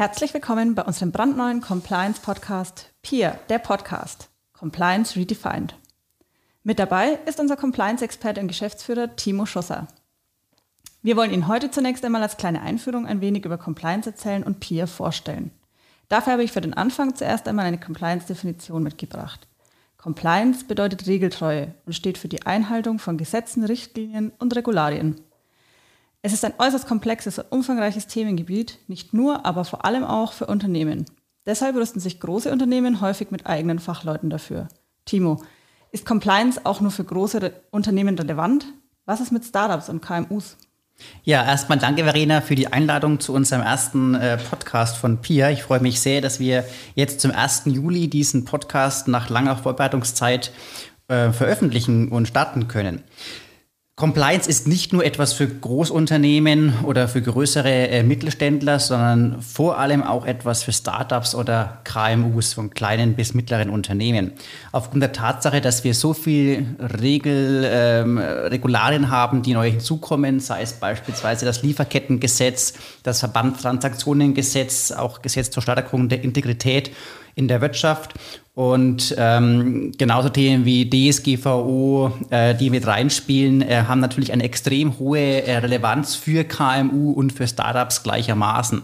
Herzlich willkommen bei unserem brandneuen Compliance Podcast Peer, der Podcast Compliance Redefined. Mit dabei ist unser Compliance-Experte und Geschäftsführer Timo Schosser. Wir wollen Ihnen heute zunächst einmal als kleine Einführung ein wenig über Compliance erzählen und Peer vorstellen. Dafür habe ich für den Anfang zuerst einmal eine Compliance-Definition mitgebracht. Compliance bedeutet Regeltreue und steht für die Einhaltung von Gesetzen, Richtlinien und Regularien. Es ist ein äußerst komplexes und umfangreiches Themengebiet, nicht nur, aber vor allem auch für Unternehmen. Deshalb rüsten sich große Unternehmen häufig mit eigenen Fachleuten dafür. Timo, ist Compliance auch nur für große Unternehmen relevant? Was ist mit Startups und KMUs? Ja, erstmal danke, Verena, für die Einladung zu unserem ersten äh, Podcast von PIA. Ich freue mich sehr, dass wir jetzt zum 1. Juli diesen Podcast nach langer Vorbereitungszeit äh, veröffentlichen und starten können. Compliance ist nicht nur etwas für Großunternehmen oder für größere äh, Mittelständler, sondern vor allem auch etwas für Startups oder KMUs von kleinen bis mittleren Unternehmen. Aufgrund der Tatsache, dass wir so viel Regel, ähm, Regularien haben, die neu hinzukommen, sei es beispielsweise das Lieferkettengesetz, das Verbandstransaktionengesetz, auch Gesetz zur Stärkung der Integrität in der Wirtschaft und ähm, genauso Themen wie DSGVO, äh, die mit reinspielen, äh, haben natürlich eine extrem hohe äh, Relevanz für KMU und für Startups gleichermaßen.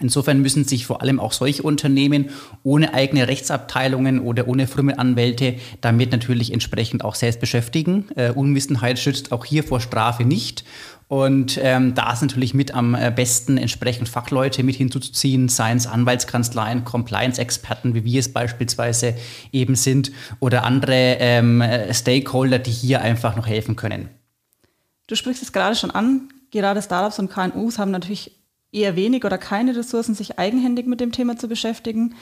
Insofern müssen sich vor allem auch solche Unternehmen ohne eigene Rechtsabteilungen oder ohne Firmenanwälte damit natürlich entsprechend auch selbst beschäftigen. Äh, Unwissenheit schützt auch hier vor Strafe nicht. Und ähm, da ist natürlich mit am äh, besten entsprechend Fachleute mit hinzuzuziehen, seien es Anwaltskanzleien, Compliance-Experten, wie wir es beispielsweise eben sind, oder andere ähm, Stakeholder, die hier einfach noch helfen können. Du sprichst es gerade schon an, gerade Startups und KMUs haben natürlich eher wenig oder keine Ressourcen, sich eigenhändig mit dem Thema zu beschäftigen.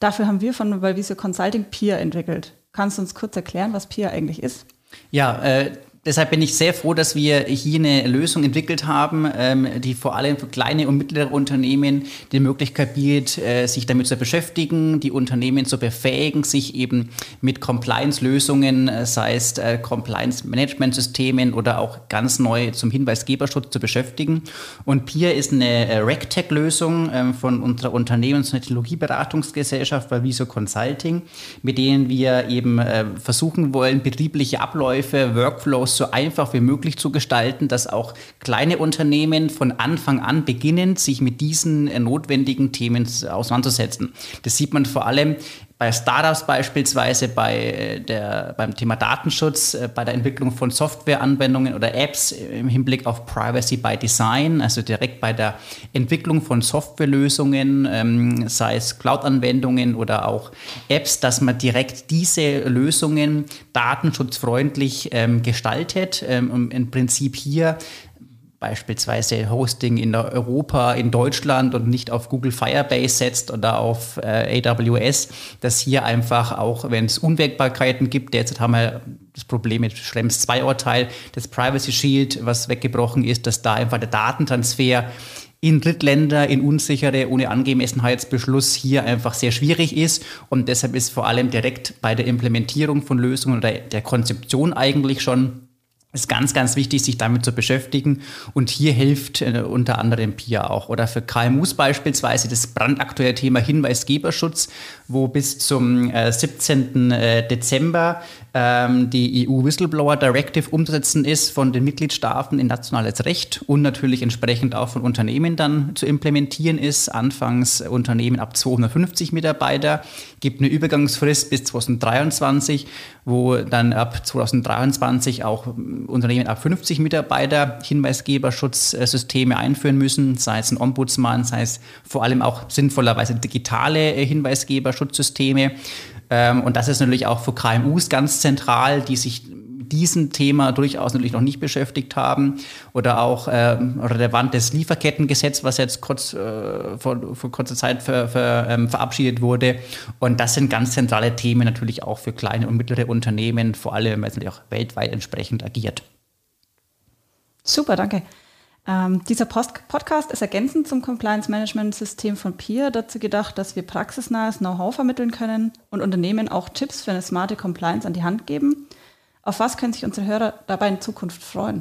Dafür haben wir von Valvisio Consulting Peer entwickelt. Kannst du uns kurz erklären, was Peer eigentlich ist? Ja, äh, Deshalb bin ich sehr froh, dass wir hier eine Lösung entwickelt haben, ähm, die vor allem für kleine und mittlere Unternehmen die Möglichkeit bietet, äh, sich damit zu beschäftigen, die Unternehmen zu befähigen, sich eben mit Compliance-Lösungen, äh, sei es äh, Compliance-Management-Systemen oder auch ganz neu zum Hinweisgeberschutz zu beschäftigen. Und PIR ist eine RegTech-Lösung ähm, von unserer Unternehmens- und Technologieberatungsgesellschaft Valviso Consulting, mit denen wir eben versuchen wollen, betriebliche Abläufe, Workflows so einfach wie möglich zu gestalten, dass auch kleine Unternehmen von Anfang an beginnen, sich mit diesen äh, notwendigen Themen auseinanderzusetzen. Das sieht man vor allem bei Startups beispielsweise, bei äh, der, beim Thema Datenschutz, äh, bei der Entwicklung von Softwareanwendungen oder Apps im Hinblick auf Privacy by Design, also direkt bei der Entwicklung von Softwarelösungen, ähm, sei es Cloud-Anwendungen oder auch Apps, dass man direkt diese Lösungen datenschutzfreundlich ähm, gestaltet, ähm, im Prinzip hier beispielsweise Hosting in Europa, in Deutschland und nicht auf Google Firebase setzt oder auf äh, AWS, dass hier einfach auch, wenn es Unwägbarkeiten gibt, derzeit haben wir das Problem mit Schrems 2 Urteil, das Privacy Shield, was weggebrochen ist, dass da einfach der Datentransfer in Drittländer, in unsichere, ohne Angemessenheitsbeschluss hier einfach sehr schwierig ist. Und deshalb ist vor allem direkt bei der Implementierung von Lösungen oder der Konzeption eigentlich schon ist ganz, ganz wichtig, sich damit zu beschäftigen. Und hier hilft äh, unter anderem PIA auch. Oder für KMUs beispielsweise das brandaktuelle Thema Hinweisgeberschutz, wo bis zum äh, 17. Äh, Dezember ähm, die EU Whistleblower Directive umzusetzen ist von den Mitgliedstaaten in nationales Recht und natürlich entsprechend auch von Unternehmen dann zu implementieren ist. Anfangs Unternehmen ab 250 Mitarbeiter, gibt eine Übergangsfrist bis 2023, wo dann ab 2023 auch Unternehmen ab 50 Mitarbeiter Hinweisgeberschutzsysteme einführen müssen, sei es ein Ombudsmann, sei es vor allem auch sinnvollerweise digitale äh, Hinweisgeberschutzsysteme. Ähm, und das ist natürlich auch für KMUs ganz zentral, die sich diesem Thema durchaus natürlich noch nicht beschäftigt haben oder auch ähm, relevantes Lieferkettengesetz, was jetzt kurz äh, vor, vor kurzer Zeit ver, ver, ähm, verabschiedet wurde. Und das sind ganz zentrale Themen natürlich auch für kleine und mittlere Unternehmen, vor allem, weil es natürlich auch weltweit entsprechend agiert. Super, danke. Ähm, dieser Post Podcast ist ergänzend zum Compliance Management System von Peer dazu gedacht, dass wir praxisnahes Know-how vermitteln können und Unternehmen auch Tipps für eine smarte Compliance an die Hand geben. Auf was können sich unsere Hörer dabei in Zukunft freuen?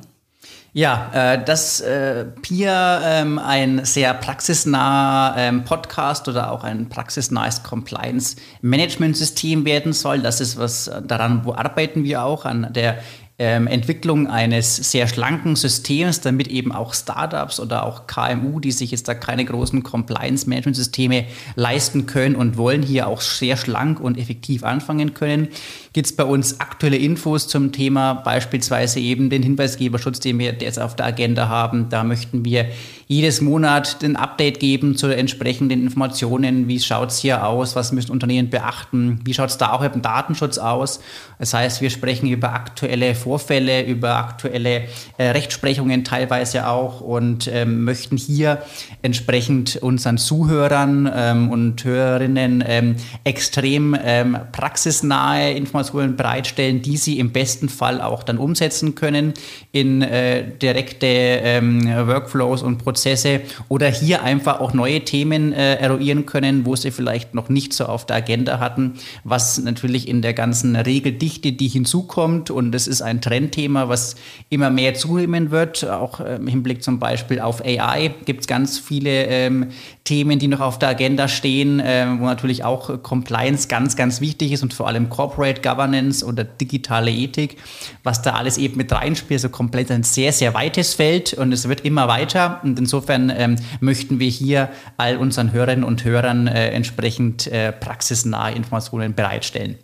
Ja, äh, dass äh, Peer ähm, ein sehr praxisnaher ähm, Podcast oder auch ein praxisnahes Compliance-Management-System werden soll, das ist was, daran wo arbeiten wir auch, an der ähm, Entwicklung eines sehr schlanken Systems, damit eben auch Startups oder auch KMU, die sich jetzt da keine großen Compliance-Management-Systeme leisten können und wollen, hier auch sehr schlank und effektiv anfangen können, gibt es bei uns aktuelle Infos zum Thema, beispielsweise eben den Hinweisgeberschutz, den wir jetzt auf der Agenda haben. Da möchten wir jedes Monat ein Update geben zu entsprechenden Informationen. Wie schaut es hier aus? Was müssen Unternehmen beachten? Wie schaut es da auch im Datenschutz aus? Das heißt, wir sprechen über aktuelle Vorfälle, über aktuelle äh, Rechtsprechungen teilweise auch und ähm, möchten hier entsprechend unseren Zuhörern ähm, und Hörerinnen ähm, extrem ähm, praxisnahe Informationen bereitstellen, die sie im besten Fall auch dann umsetzen können in äh, direkte ähm, Workflows und Prozesse oder hier einfach auch neue Themen äh, eruieren können, wo sie vielleicht noch nicht so auf der Agenda hatten, was natürlich in der ganzen Regeldichte, die hinzukommt und das ist ein Trendthema, was immer mehr zunehmen wird, auch äh, im Hinblick zum Beispiel auf AI gibt es ganz viele ähm, Themen, die noch auf der Agenda stehen, äh, wo natürlich auch Compliance ganz, ganz wichtig ist und vor allem Corporate Governance oder digitale Ethik, was da alles eben mit reinspielt, so komplett ein sehr, sehr weites Feld und es wird immer weiter. Und insofern ähm, möchten wir hier all unseren Hörerinnen und Hörern äh, entsprechend äh, praxisnahe Informationen bereitstellen.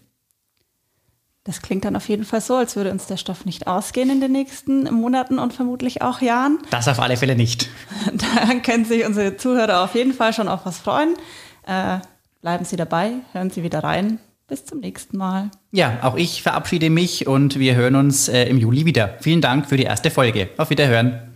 Das klingt dann auf jeden Fall so, als würde uns der Stoff nicht ausgehen in den nächsten Monaten und vermutlich auch Jahren. Das auf alle Fälle nicht. Da können sich unsere Zuhörer auf jeden Fall schon auf was freuen. Äh, bleiben Sie dabei, hören Sie wieder rein. Bis zum nächsten Mal. Ja, auch ich verabschiede mich und wir hören uns äh, im Juli wieder. Vielen Dank für die erste Folge. Auf Wiederhören.